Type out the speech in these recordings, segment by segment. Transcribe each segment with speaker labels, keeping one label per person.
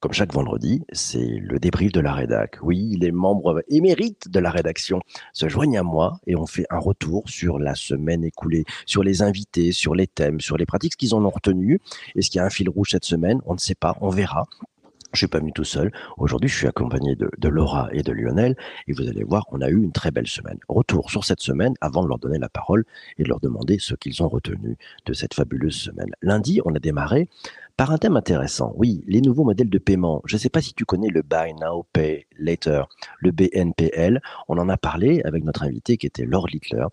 Speaker 1: comme chaque vendredi, c'est le débrief de la rédac. Oui, les membres émérites de la rédaction se joignent à moi et on fait un retour sur la semaine écoulée, sur les invités, sur les thèmes, sur les pratiques, ce qu'ils en ont retenu. Est-ce qu'il y a un fil rouge cette semaine? On ne sait pas, on verra. Je suis pas venu tout seul. Aujourd'hui, je suis accompagné de, Laura et de Lionel. Et vous allez voir, on a eu une très belle semaine. Retour sur cette semaine avant de leur donner la parole et de leur demander ce qu'ils ont retenu de cette fabuleuse semaine. Lundi, on a démarré par un thème intéressant. Oui, les nouveaux modèles de paiement. Je ne sais pas si tu connais le Buy Now, Pay Later, le BNPL. On en a parlé avec notre invité qui était Laure Littler,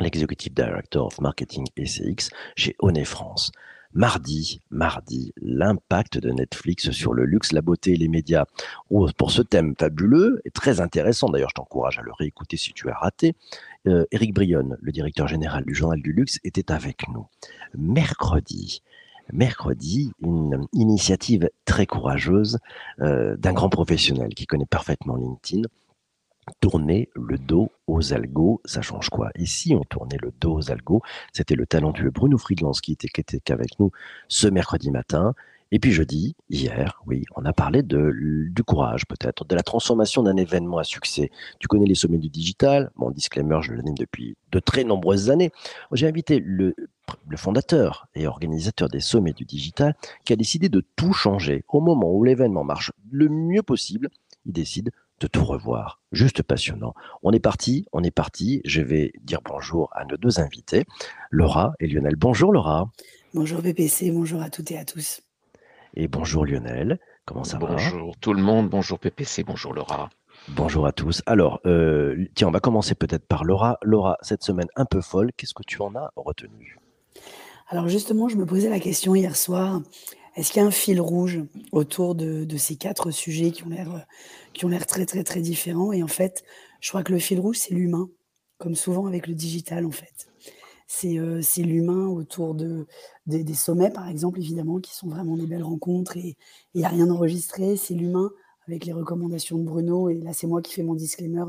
Speaker 1: l'Executive Director of Marketing SCX chez Honey France. Mardi, mardi, l'impact de Netflix sur le luxe, la beauté et les médias. Oh, pour ce thème fabuleux et très intéressant, d'ailleurs je t'encourage à le réécouter si tu as raté, euh, Eric Brionne, le directeur général du Journal du Luxe, était avec nous. Mercredi, mercredi, une initiative très courageuse euh, d'un grand professionnel qui connaît parfaitement LinkedIn, tourner le dos aux algos, ça change quoi? Si on tournait le dos aux algos, c'était le talentueux Bruno Friedlands qui était, qui était avec nous ce mercredi matin. Et puis jeudi, hier, oui, on a parlé de, du courage peut-être, de la transformation d'un événement à succès. Tu connais les sommets du digital, mon disclaimer, je l'anime depuis de très nombreuses années. J'ai invité le, le fondateur et organisateur des sommets du digital qui a décidé de tout changer. Au moment où l'événement marche le mieux possible, il décide de tout revoir. Juste passionnant. On est parti, on est parti. Je vais dire bonjour à nos deux invités, Laura et Lionel. Bonjour Laura.
Speaker 2: Bonjour PPC, bonjour à toutes et à tous.
Speaker 1: Et bonjour Lionel, comment ça
Speaker 3: bonjour
Speaker 1: va?
Speaker 3: Bonjour tout le monde, bonjour PPC, bonjour Laura.
Speaker 1: Bonjour à tous. Alors, euh, tiens, on va commencer peut-être par Laura. Laura, cette semaine un peu folle, qu'est-ce que tu en as retenu?
Speaker 2: Alors justement, je me posais la question hier soir. Est-ce qu'il y a un fil rouge autour de, ces quatre sujets qui ont l'air qui ont l'air très très très différents? Et en fait, je crois que le fil rouge, c'est l'humain, comme souvent avec le digital en fait. C'est euh, l'humain autour de, des, des sommets, par exemple, évidemment, qui sont vraiment des belles rencontres et il n'y a rien enregistré. C'est l'humain avec les recommandations de Bruno. Et là, c'est moi qui fais mon disclaimer.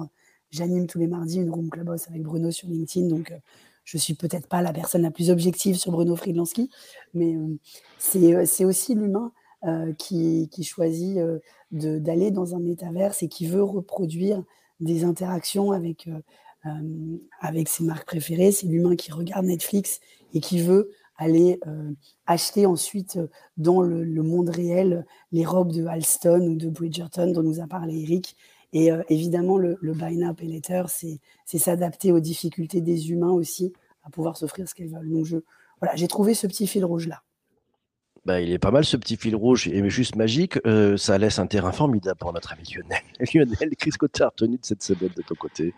Speaker 2: J'anime tous les mardis une room clubhouse avec Bruno sur LinkedIn. Donc, euh, je suis peut-être pas la personne la plus objective sur Bruno Friedlanski, mais euh, c'est aussi l'humain euh, qui, qui, choisit euh, d'aller dans un métaverse et qui veut reproduire des interactions avec, avec ses marques préférées. C'est l'humain qui regarde Netflix et qui veut aller acheter ensuite dans le, le, monde réel les robes de Halston ou de Bridgerton dont nous a parlé Eric et euh, évidemment, le, le buy now, pay later, c'est s'adapter aux difficultés des humains aussi à pouvoir s'offrir ce qu'ils veulent. Donc, je, voilà, j'ai trouvé ce petit fil rouge-là.
Speaker 1: Bah, il est pas mal ce petit fil rouge et juste magique. Euh, ça laisse un terrain formidable pour notre ami Lionel. Lionel, tu as retenu de cette semaine de ton côté?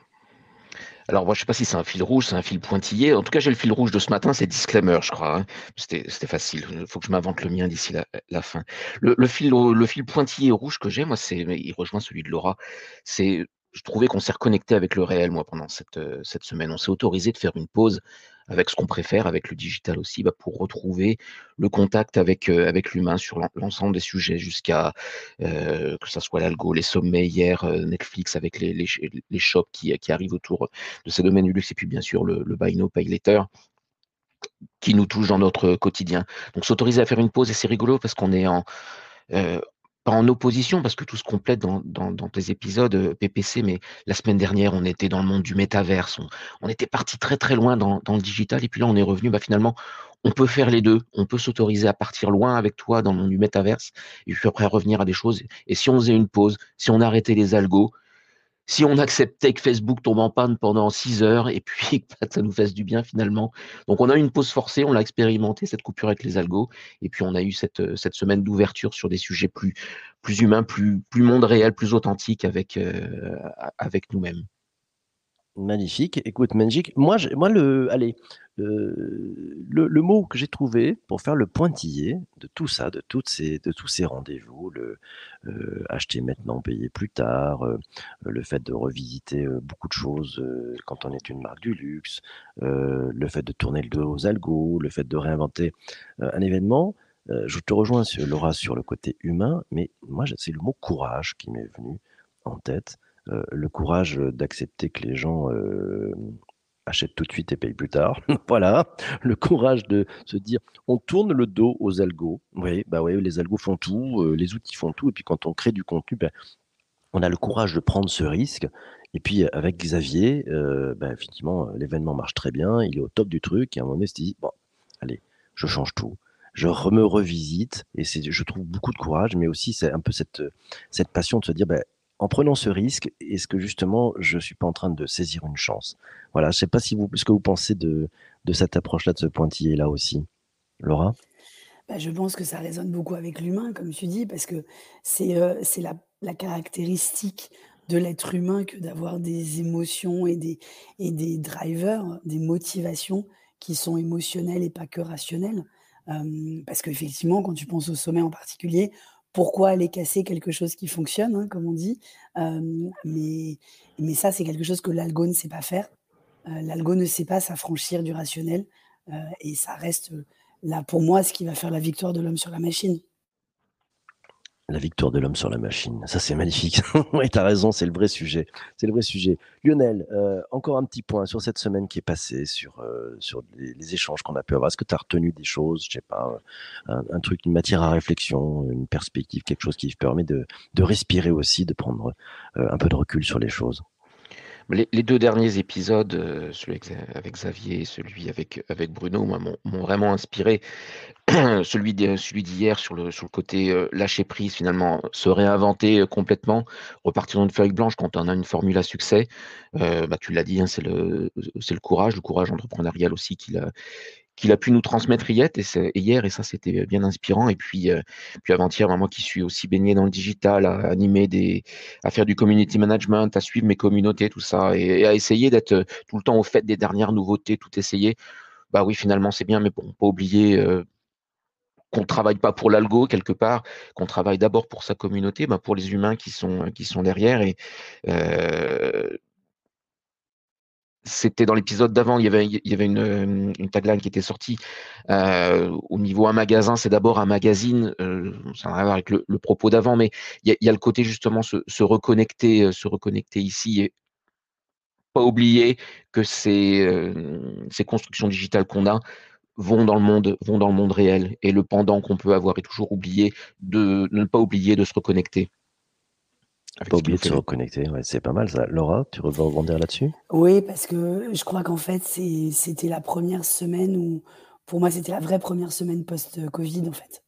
Speaker 3: Alors, moi, je sais pas si c'est un fil rouge, c'est un fil pointillé. En tout cas, j'ai le fil rouge de ce matin, c'est disclaimer, je crois. Hein. C'était facile. Il faut que je m'invente le mien d'ici la, fin. Le, le, fil, le fil pointillé rouge que j'ai, moi, c'est, il rejoint celui de Laura. C'est je trouvais qu'on s'est reconnecté avec le réel, moi, pendant cette, euh, cette semaine. On s'est autorisé de faire une pause avec ce qu'on préfère, avec le digital aussi, bah, pour retrouver le contact avec, euh, avec l'humain sur l'ensemble des sujets, jusqu'à euh, que ce soit l'algo, les sommets hier, Netflix avec les, les, les shops qui, qui, arrivent autour de ces domaines du luxe, et puis bien sûr le, le buy qui nous touche dans notre quotidien. Donc s'autoriser à faire une pause, et c'est rigolo parce qu'on est en, pas en opposition, parce que tout se complète dans, dans, tes épisodes euh, PPC, mais la semaine dernière, on était dans le monde du métaverse, on, on était parti très très loin dans, dans, le digital, et puis là, on est revenu, bah, finalement, on peut faire les deux, on peut s'autoriser à partir loin avec toi dans le monde du métaverse, et puis après revenir à des choses, et si on faisait une pause, si on arrêtait les algos, si on acceptait que Facebook tombe en panne pendant 6 heures et puis que ça nous fasse du bien finalement. Donc on a eu une pause forcée, on l'a expérimenté, cette coupure avec les algos, et puis on a eu cette, cette semaine d'ouverture sur des sujets plus, plus humains, plus, plus monde réel, plus authentique avec, euh, avec nous-mêmes.
Speaker 1: Magnifique. Écoute, magique. Moi, moi le, allez, le, mot que j'ai trouvé pour faire le pointillé de tout ça, de, toutes ces, de tous ces rendez-vous, le euh, acheter maintenant, payer plus tard, euh, le fait de revisiter euh, beaucoup de choses quand on est une marque du luxe, le fait de tourner le dos aux algos, le fait de réinventer un événement. je te rejoins, sur, Laura, sur le côté humain, mais moi, c'est le mot courage qui m'est venu en tête. Euh, le courage d'accepter que les gens euh, achète tout de suite et paye plus tard. voilà, le courage de se dire, on tourne le dos aux algos. Oui, bah oui, les algos font tout, euh, les outils font tout, et puis quand on crée du contenu, ben, on a le courage de prendre ce risque. Et puis avec Xavier, euh, ben, effectivement, l'événement marche très bien, il est au top du truc, et à un moment donné, il se dit, bon, allez, je change tout. Je me revisite, et je trouve beaucoup de courage, mais aussi c'est un peu cette, cette passion de se dire, ben, en prenant ce risque, est-ce que justement, je suis pas en train de saisir une chance? Voilà, je sais pas si vous, ce que vous pensez de, de cette approche-là, de ce pointillé-là aussi. Laura?
Speaker 2: Bah, Je pense que ça résonne beaucoup avec l'humain, comme tu dis, parce que c'est euh, la, caractéristique de l'être humain que d'avoir des émotions et des, et des drivers, des motivations qui sont émotionnelles et pas que rationnelles. Euh, parce qu'effectivement, quand tu penses au sommet en particulier, pourquoi aller casser quelque chose qui fonctionne, hein, comme on dit. mais, mais ça, c'est quelque chose que l'algo ne sait pas faire. l'algo ne sait pas s'affranchir du rationnel. et ça reste là, pour moi, ce qui va faire la victoire de l'homme sur la machine.
Speaker 1: La victoire de l'homme sur la machine. Ça, c'est magnifique. oui, tu as raison, c'est le vrai sujet. C'est le vrai sujet. Lionel, euh, encore un petit point sur cette semaine qui est passée, sur, euh, sur les, échanges qu'on a pu avoir. Est-ce que tu retenu des choses, je sais pas, un, truc, une matière à réflexion, une perspective, quelque chose qui permet de, de respirer aussi, de prendre euh, un peu de recul sur les choses?
Speaker 3: Les, deux derniers épisodes, euh, celui avec, Xavier et celui avec, Bruno, m'ont vraiment inspiré. celui d'hier sur le, côté euh, lâcher prise, finalement, se réinventer euh, complètement, repartir dans une feuille blanche quand on a une formule à succès. bah, tu l'as dit, hein, c'est le, le courage, le courage entrepreneurial aussi qu'il a, qu'il a pu nous transmettre hier, et, hier, et ça c'était bien inspirant. Et puis, euh, puis avant-hier, moi qui suis aussi baigné dans le digital, à animer des, à faire du community management, à suivre mes communautés, tout ça, et, à essayer d'être euh, tout le temps au fait des dernières nouveautés, tout essayer. Bah oui, finalement c'est bien, mais bon, pas oublier euh, qu'on travaille pas pour l'algo quelque part, qu'on travaille d'abord pour sa communauté, bah, pour les humains qui sont qui sont derrière et c'était dans l'épisode d'avant, il y avait, euh, une tagline qui était sortie. Euh, au niveau un magasin, c'est d'abord un magazine. Euh, ça n'a rien à voir avec le, propos d'avant, mais il y, a, le côté justement se, reconnecter, se reconnecter ici et pas oublier que ces, constructions digitales qu'on a vont dans le monde, vont dans le monde réel. Et le pendant qu'on peut avoir est toujours oublié de ne pas oublier de se reconnecter.
Speaker 1: Pas oublier de se reconnecter, ouais, c'est pas mal ça. Laura, tu veux rebondir là-dessus?
Speaker 2: Oui, parce que je crois qu'en fait, c'était la première semaine où, pour moi, c'était la vraie première semaine post-Covid, en fait.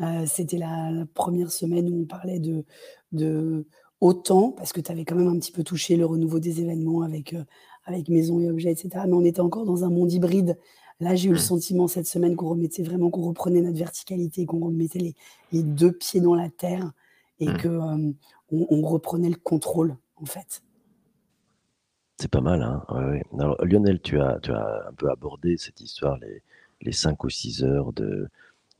Speaker 2: Euh, c'était la, première semaine où on parlait de, de autant, parce que tu avais quand même un petit peu touché le renouveau des événements avec, euh, avec maison et objets, etc. Mais on était encore dans un monde hybride. Là, j'ai eu le mmh. sentiment cette semaine qu'on remettait vraiment, qu'on reprenait notre verticalité, qu'on remettait les, les, deux pieds dans la terre et mmh. que euh, on, reprenait le contrôle, en fait.
Speaker 1: C'est pas mal, hein Alors, Lionel, tu as, tu as un peu abordé cette histoire, les, les 5 ou 6 heures de,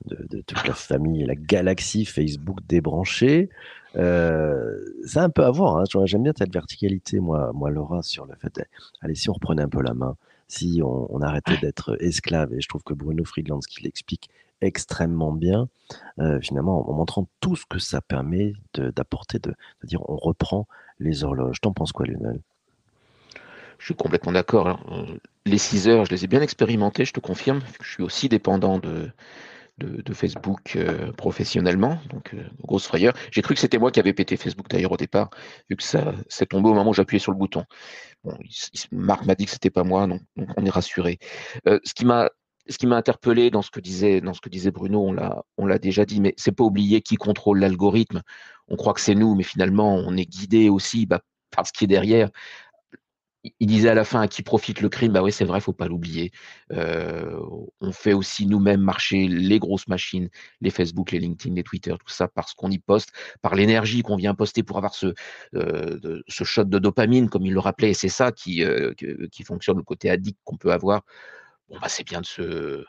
Speaker 1: de, toute la famille et la galaxie Facebook débranchée. Euh, ça un peu à voir. Hein. J'aime bien cette verticalité, moi, moi, Laura, sur le fait, allez, si on reprenait un peu la main, si on, arrêtait d'être esclave, et je trouve que Bruno Friedland, ce qu'il explique extrêmement bien, euh, finalement, en montrant tout ce que ça permet d'apporter, de, dire on reprend les horloges. T'en penses quoi, Lionel?
Speaker 3: Je suis complètement d'accord. Hein. Les 6 heures, je les ai bien expérimentées, je te confirme. Je suis aussi dépendant de, de, Facebook euh, professionnellement, donc euh, grosse frayeur. J'ai cru que c'était moi qui avais pété Facebook d'ailleurs au départ, vu que ça s'est tombé au moment où j'appuyais sur le bouton. Bon, Marc m'a dit que c'était pas moi, donc, on est rassuré. ce qui m'a ce qui m'a interpellé dans ce que disait, Bruno, on l'a, déjà dit, mais c'est pas oublier qui contrôle l'algorithme. On croit que c'est nous, mais finalement, on est guidé aussi bah, par ce qui est derrière. Il disait à la fin à qui profite le crime, bah oui, c'est vrai, faut pas l'oublier. Euh, on fait aussi nous-mêmes marcher les grosses machines, les Facebook, les LinkedIn, les Twitter, tout ça parce qu'on y poste, par l'énergie qu'on vient poster pour avoir ce, euh, shot de dopamine, comme il le rappelait, et c'est ça qui, euh, qui fonctionne, le côté addict qu'on peut avoir bon, bah, c'est bien de se.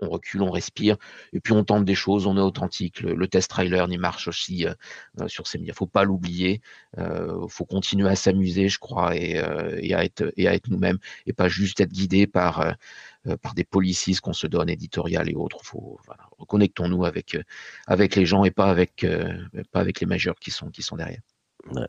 Speaker 3: On recule, on respire, et puis on tente des choses, on est authentique. Le, test trailer il marche aussi euh, euh, sur ces médias. Faut pas l'oublier. Euh, faut continuer à s'amuser, je crois, et, et, à être nous-mêmes, et pas juste être guidé par des policies qu'on se donne, éditoriales et autres. Reconnectons-nous avec les gens et pas avec les majeurs qui sont derrière.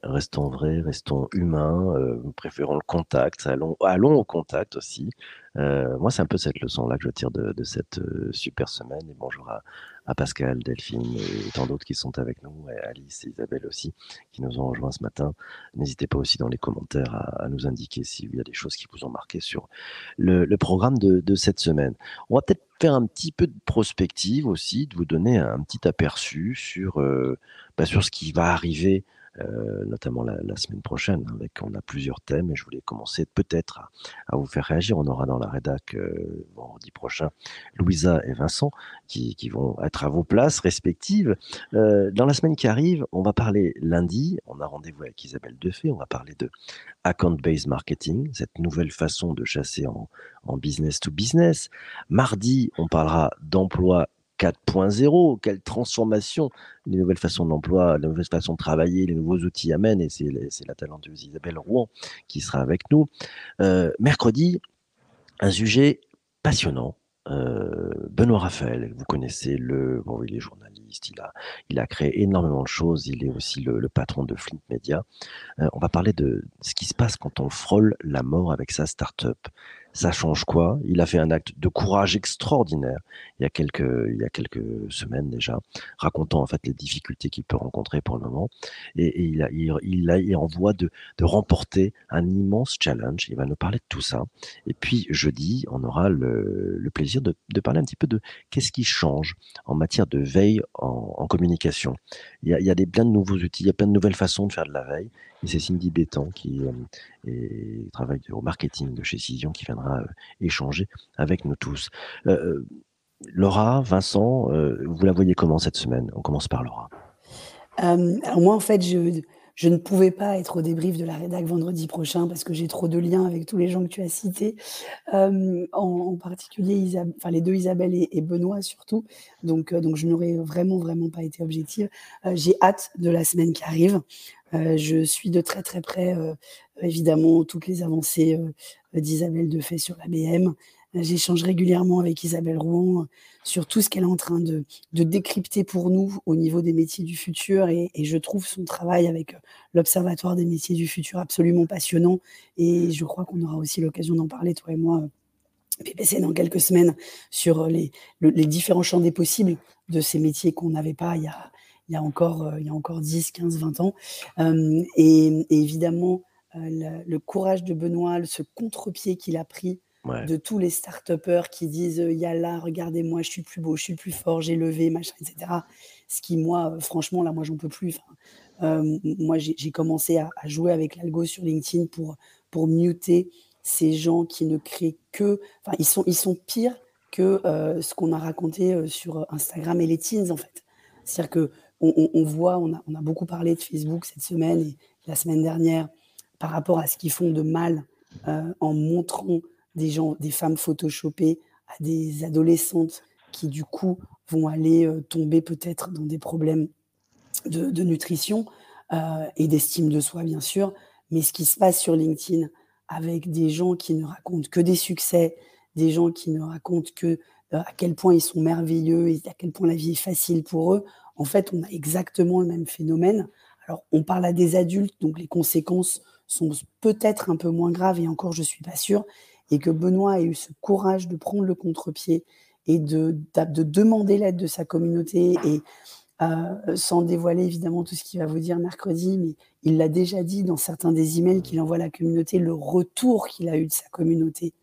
Speaker 1: Restons vrais, restons humains, euh, préférons le contact, allons, allons au contact aussi. Euh, moi, c'est un peu cette leçon-là que je tire de, de cette euh, super semaine. Et bonjour à, à, Pascal, Delphine et tant d'autres qui sont avec nous, et Alice et Isabelle aussi, qui nous ont rejoints ce matin. N'hésitez pas aussi dans les commentaires à, à nous indiquer s'il y a des choses qui vous ont marqué sur le, le programme de, de, cette semaine. On va peut-être faire un petit peu de prospective aussi, de vous donner un petit aperçu sur, euh, bah, sur ce qui va arriver euh, notamment la, semaine prochaine. Hein, avec, on a plusieurs thèmes et je voulais commencer peut-être à, à, vous faire réagir. On aura dans la rédac euh, vendredi prochain Louisa et Vincent qui, qui, vont être à vos places respectives. Euh, dans la semaine qui arrive, on va parler lundi. On a rendez-vous avec Isabelle Defay. On va parler de account-based marketing, cette nouvelle façon de chasser en, en business to business. Mardi, on parlera d'emploi 4.0, quelle transformation les nouvelles façons d'emploi, les nouvelles façons de travailler, les nouveaux outils amènent, et c'est la talentueuse Isabelle Rouen qui sera avec nous. Euh, mercredi, un sujet passionnant. Euh, Benoît Raphaël, vous connaissez le, bon, il est journaliste, il a, il a créé énormément de choses, il est aussi le, patron de Flint Media. Euh, on va parler de ce qui se passe quand on frôle la mort avec sa start-up ça change quoi? Il a fait un acte de courage extraordinaire il y a quelques, il y a quelques semaines déjà, racontant en fait les difficultés qu'il peut rencontrer pour le moment. Et, il, a, il, est en voie de, de remporter un immense challenge. Il va nous parler de tout ça. Et puis jeudi, on aura le, le plaisir de, de, parler un petit peu de qu'est-ce qui change en matière de veille en, communication. Il y, a, il y a des, plein de nouveaux outils, il y a plein de nouvelles façons de faire de la veille. Et c'est Cindy Bétan qui euh, est, travaille au marketing de chez Cision qui viendra euh, échanger avec nous tous. Euh, Laura, Vincent, euh, vous la voyez comment cette semaine? On commence par Laura.
Speaker 2: Euh, alors moi, en fait, je, je, ne pouvais pas être au débrief de la rédac vendredi prochain parce que j'ai trop de liens avec tous les gens que tu as cités, euh, en, particulier les deux Isabelle et, Benoît surtout. Donc, donc je n'aurais vraiment, vraiment pas été objective. j'ai hâte de la semaine qui arrive. je suis de très, très près évidemment toutes les avancées euh, d'Isabelle Defay sur la BM. J'échange régulièrement avec Isabelle Rouen sur tout ce qu'elle est en train de, décrypter pour nous au niveau des métiers du futur et, je trouve son travail avec l'Observatoire des métiers du futur absolument passionnant et je crois qu'on aura aussi l'occasion d'en parler, toi et moi, PPC, dans quelques semaines, sur les, le, les différents champs des possibles de ces métiers qu'on n'avait pas il y, a, encore, il y a encore 10, 15, 20 ans. Euh, et, et, évidemment, le, le, courage de Benoît, ce contre-pied qu'il a pris de tous les start-upers qui disent il y a là, regardez-moi, je suis plus beau, je suis plus fort, j'ai levé, machin, etc. Ce qui, moi, franchement, là, moi, j'en peux plus. Euh, moi, j'ai commencé à, jouer avec l'algo sur LinkedIn pour, pour muter ces gens qui ne créent que. Enfin, ils sont, ils sont pires que euh, ce qu'on a raconté euh, sur Instagram et les teens, en fait. C'est-à-dire que on, voit, on a, on a beaucoup parlé de Facebook cette semaine et la semaine dernière par rapport à ce qu'ils font de mal euh, en montrant des gens, des femmes photoshopées à des adolescentes qui du coup vont aller euh, tomber peut-être dans des problèmes de, nutrition euh, et d'estime de soi bien sûr, mais ce qui se passe sur LinkedIn avec des gens qui ne racontent que des succès, des gens qui ne racontent que euh, à quel point ils sont merveilleux et à quel point la vie est facile pour eux, en fait on a exactement le même phénomène. Alors on parle à des adultes, donc les conséquences sont peut-être un peu moins graves, et encore je ne suis pas sûre, et que Benoît ait eu ce courage de prendre le contre-pied et de, de demander l'aide de sa communauté, et euh, sans dévoiler évidemment tout ce qu'il va vous dire mercredi, mais il l'a déjà dit dans certains des emails qu'il envoie à la communauté, le retour qu'il a eu de sa communauté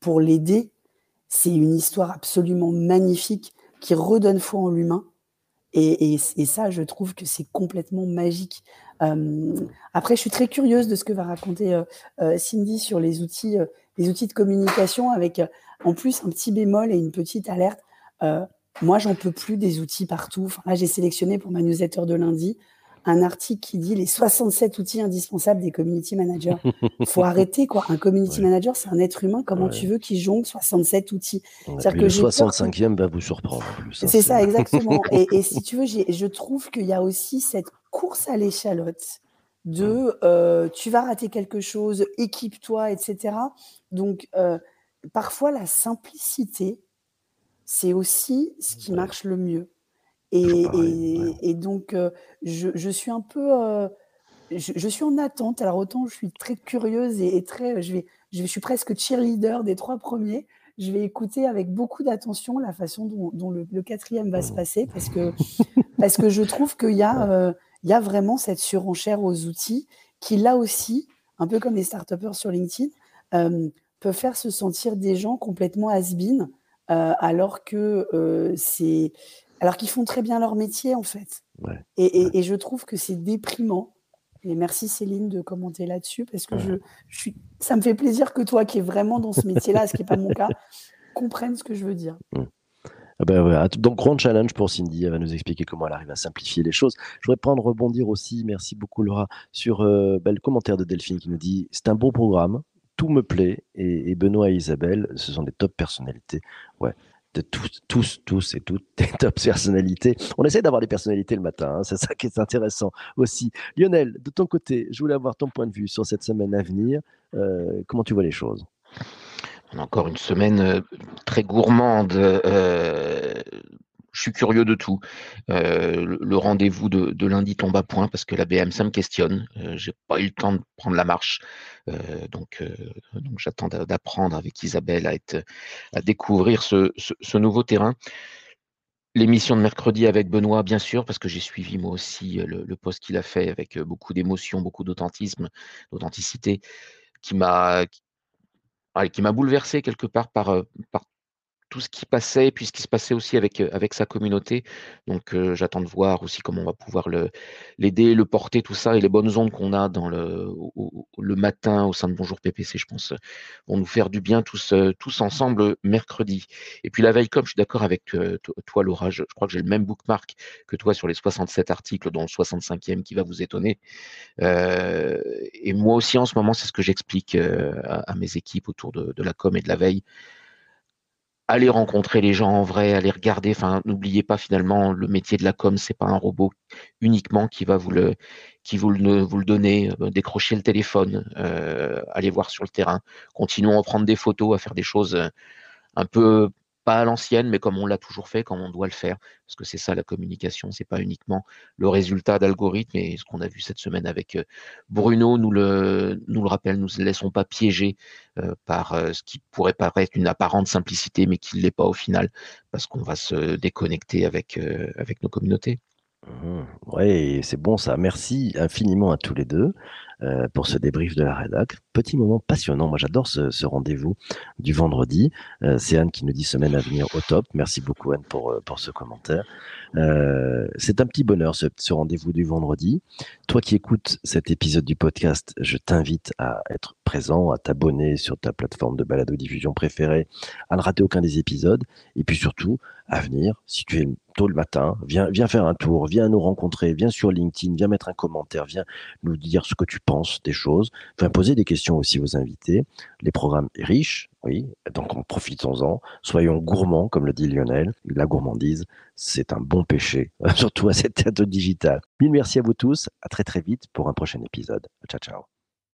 Speaker 2: pour l'aider, c'est une histoire absolument magnifique qui redonne foi en l'humain. Et, ça, je trouve que c'est complètement magique. Euh, après, je suis très curieuse de ce que va raconter euh, Cindy sur les outils, les outils de communication, avec en plus un petit bémol et une petite alerte. moi, j'en peux plus des outils partout. Enfin, là, j'ai sélectionné pour ma newsletter de lundi un article qui dit les 67 outils indispensables des community managers. Il faut arrêter, quoi. Un community ouais. manager, c'est un être humain. Comment ouais. tu veux qu'il jongle 67 outils?
Speaker 1: Ouais. que Le 65e va vous surprendre.
Speaker 2: Hein, c'est ça, exactement. et, et, si tu veux, je trouve qu'il y a aussi cette course à l'échalote de euh, tu vas rater quelque chose, équipe-toi, etc. Donc, euh, parfois, la simplicité, c'est aussi ce qui marche le mieux. Et, et, et, donc, euh, je, je, suis un peu. Je, suis en attente. Alors autant je suis très curieuse et, très, je, vais, je, suis presque cheerleader des trois premiers. Je vais écouter avec beaucoup d'attention la façon dont, le, quatrième va se passer parce que, parce que je trouve qu'il y, a, il y a vraiment cette surenchère aux outils qui, là aussi, un peu comme les start sur LinkedIn, euh, peut faire se sentir des gens complètement has-been euh, alors que c'est alors qu'ils font très bien leur métier en fait. Et, et, je trouve que c'est déprimant et merci Céline de commenter là-dessus parce que je, suis, ça me fait plaisir que toi qui es vraiment dans ce métier-là, ce qui n'est pas mon cas, comprennes ce que je veux dire.
Speaker 1: Ah ben Donc, grand challenge pour Cindy. Elle va nous expliquer comment elle arrive à simplifier les choses. Je voudrais prendre, rebondir aussi, merci beaucoup Laura, sur euh, le commentaire de Delphine qui nous dit C'est un beau programme, tout me plaît. Et, et Benoît et Isabelle, ce sont des top personnalités. Ouais, de tous, tous, tous et toutes des top personnalités. On essaie d'avoir des personnalités le matin, hein, c'est ça qui est intéressant aussi. Lionel, de ton côté, je voulais avoir ton point de vue sur cette semaine à venir. Euh, comment tu vois les choses?
Speaker 3: On a encore une semaine euh, très gourmande. Euh, je suis curieux de tout. Euh, le, rendez-vous de, lundi tombe à point parce que la BM, ça me questionne. Euh, j'ai pas eu le temps de prendre la marche. Donc, j'attends d'apprendre avec Isabelle à découvrir ce, nouveau terrain. L'émission de mercredi avec Benoît, bien sûr, parce que j'ai suivi moi aussi le, le post qu'il a fait avec beaucoup d'émotion, beaucoup d'authentisme, d'authenticité, qui m'a qui m'a bouleversé quelque part par, par tout ce qui passait, et puis ce qui se passait aussi avec, euh, avec sa communauté. Donc euh, j'attends de voir aussi comment on va pouvoir l'aider, le, porter, tout ça, et les bonnes ondes qu'on a dans le, le matin au sein de Bonjour PPC, je pense, vont nous faire du bien tous, euh, tous ensemble mercredi. Et puis la veille, comme je suis d'accord avec toi, Laura, je, crois que j'ai le même bookmark que toi sur les 67 articles, dont le 65e qui va vous étonner. et moi aussi, en ce moment, c'est ce que j'explique à, mes équipes autour de, de la com et de la veille allez rencontrer les gens en vrai, allez regarder. Enfin, n'oubliez pas finalement le métier de la com, c'est pas un robot uniquement qui va vous le qui vous le, vous le donner. Euh, décrochez le téléphone, euh, allez voir sur le terrain. Continuons à prendre des photos, à faire des choses euh, un peu pas à l'ancienne, mais comme on l'a toujours fait, comme on doit le faire, parce que c'est ça la communication, c'est pas uniquement le résultat d'algorithme, et ce qu'on a vu cette semaine avec euh, Bruno nous le, rappelle, nous ne laissons pas piéger euh, par euh, ce qui pourrait paraître une apparente simplicité, mais qui ne l'est pas au final, parce qu'on va se déconnecter avec, avec nos communautés.
Speaker 1: Mmh. Oui, c'est bon ça. Merci infiniment à tous les deux. Euh, pour ce débrief de la rédac. Petit moment passionnant. Moi, j'adore ce, rendez-vous du vendredi. Euh, c'est Anne qui nous dit semaine à venir au top. Merci beaucoup, Anne, pour, euh, pour ce commentaire. c'est un petit bonheur, ce, ce rendez-vous du vendredi. Toi qui écoutes cet épisode du podcast, je t'invite à être présent, à t'abonner sur ta plateforme de balado-diffusion préférée, à ne rater aucun des épisodes. Et puis surtout, à venir, si tu es tôt le matin, viens, viens faire un tour, viens nous rencontrer, viens sur LinkedIn, viens mettre un commentaire, viens nous dire ce que tu penses des choses, enfin poser des questions aussi aux invités. Les programmes riches, oui, donc profitons-en. Soyons gourmands, comme le dit Lionel. La gourmandise, c'est un bon péché, surtout à cette tête digitale. Mille merci à vous tous. À très très vite pour un prochain épisode. Ciao ciao.